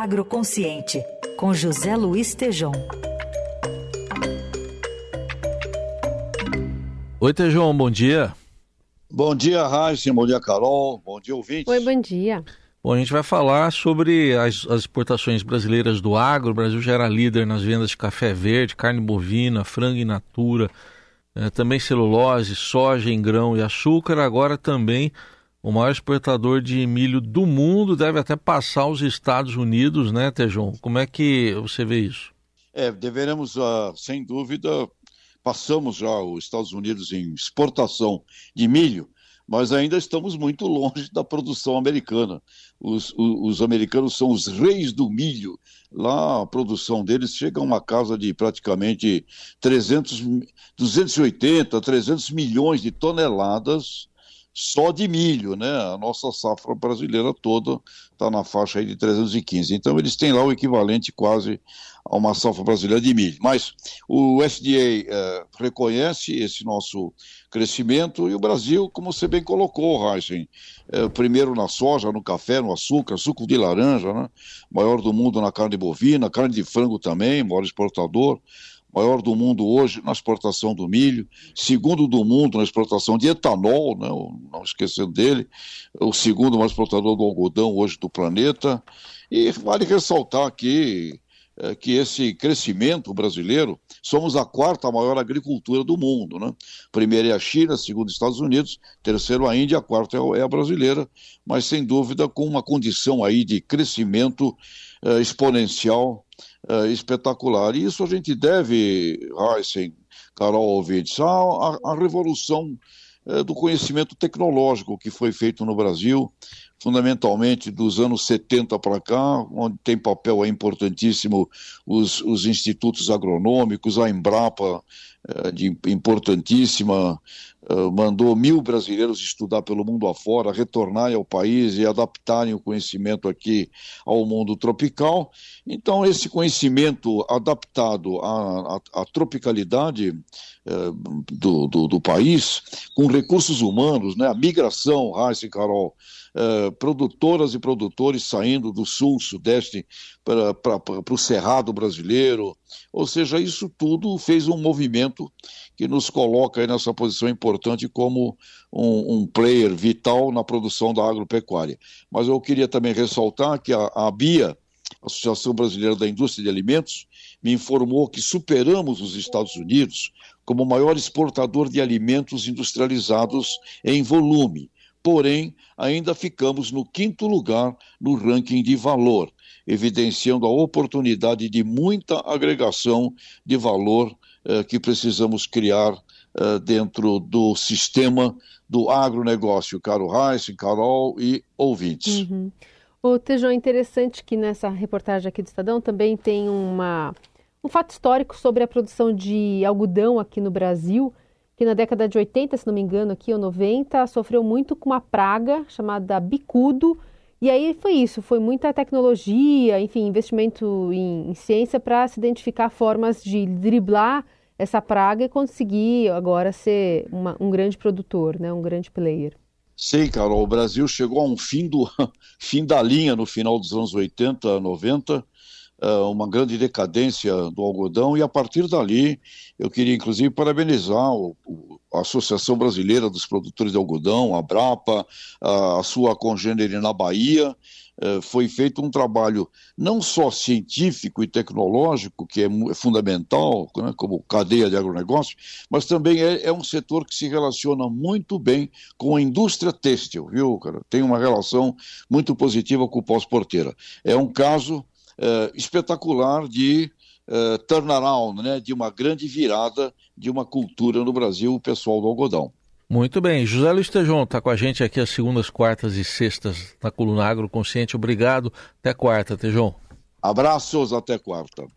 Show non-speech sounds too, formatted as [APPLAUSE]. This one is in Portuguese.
Agroconsciente, com José Luiz Tejom. Oi, Tejom, bom dia. Bom dia, Raíssa, bom dia, Carol, bom dia, ouvintes. Oi, bom dia. Bom, a gente vai falar sobre as, as, exportações brasileiras do agro. O Brasil já era líder nas vendas de café verde, carne bovina, frango in natura, eh, também celulose, soja em grão e açúcar. Agora também o maior exportador de milho do mundo deve até passar os Estados Unidos, né, Tejon? Como é que você vê isso? É, deveremos, uh, sem dúvida, passamos já os Estados Unidos em exportação de milho, mas ainda estamos muito longe da produção americana. Os, os, os, americanos são os reis do milho. Lá a produção deles chega a uma casa de praticamente 300, 280, 300 milhões de toneladas só de milho, né? A nossa safra brasileira toda está na faixa aí de 315. Então eles têm lá o equivalente quase a uma safra brasileira de milho. Mas o SDA eh, reconhece esse nosso crescimento e o Brasil, como você bem colocou, Heisen, eh, primeiro na soja, no café, no açúcar, suco de laranja, né? Maior do mundo na carne bovina, carne de frango também, maior exportador maior do mundo hoje na exportação do milho, segundo do mundo na exportação de etanol, né, não esquecendo dele, o segundo maior exportador do algodão hoje do planeta. E vale ressaltar aqui é, que esse crescimento brasileiro, somos a quarta maior agricultura do mundo. Né? Primeiro é a China, segundo os Estados Unidos, terceiro a Índia, a quarta é a brasileira, mas sem dúvida com uma condição aí de crescimento é, exponencial uh, espetacular. E isso a gente deve, Heisen, Carol ouvintes, à, à revolução uh, do conhecimento tecnológico que foi feito no Brasil, fundamentalmente dos anos 70 para cá, onde tem papel importantíssimo os, os institutos agronômicos, a Embrapa, de importantíssima, mandou mil brasileiros estudar pelo mundo afora, retornarem ao país e adaptarem o conhecimento aqui ao mundo tropical. Então, esse conhecimento adaptado à, à, à tropicalidade eh, do, do, do, país, com recursos humanos, né, a migração, Raíssa e Carol, eh, produtoras e produtores saindo do sul, sudeste para o cerrado brasileiro, ou seja, isso tudo fez um movimento que nos coloca nessa posição importante como um, um player vital na produção da agropecuária. Mas eu queria também ressaltar que a, a BIA, Associação Brasileira da Indústria de Alimentos, me informou que superamos os Estados Unidos como maior exportador de alimentos industrializados em volume. Porém, ainda ficamos no quinto lugar no ranking de valor, evidenciando a oportunidade de muita agregação de valor eh, que precisamos criar eh, dentro do sistema do agronegócio. Caro Reis, Carol e ouvintes. Uhum. O Tejão, é interessante que nessa reportagem aqui do Estadão também tem uma, um fato histórico sobre a produção de algodão aqui no Brasil, que na década de 80, se não me engano, aqui ou 90, sofreu muito com uma praga chamada bicudo. E aí foi isso, foi muita tecnologia, enfim, investimento em, em ciência para se identificar formas de driblar essa praga e conseguir agora ser uma, um grande produtor, né, um grande player. Sim, Carol, o Brasil chegou a um fim, do, [LAUGHS] fim da linha no final dos anos 80, 90, eh, uma grande decadência do algodão, e a partir dali eu queria inclusive parabenizar a Associação Brasileira dos Produtores de Algodão, a Brapa, a, a sua congênere na Bahia, eh, foi feito um trabalho não só científico e tecnológico, que é, é fundamental, né, como cadeia de agronegócio, mas também é, é, um setor que se relaciona muito bem com a indústria têxtil, viu, cara? Tem uma relação muito positiva com o pós-porteira. É um caso é, espetacular de é, turnaround, né, de uma grande virada de uma cultura no Brasil, o pessoal do algodão. Muito bem. José Luiz Tejon está com a gente aqui às segundas, quartas e sextas na Coluna Agroconsciente. Obrigado. Até quarta, Tejon. Abraços, até quarta.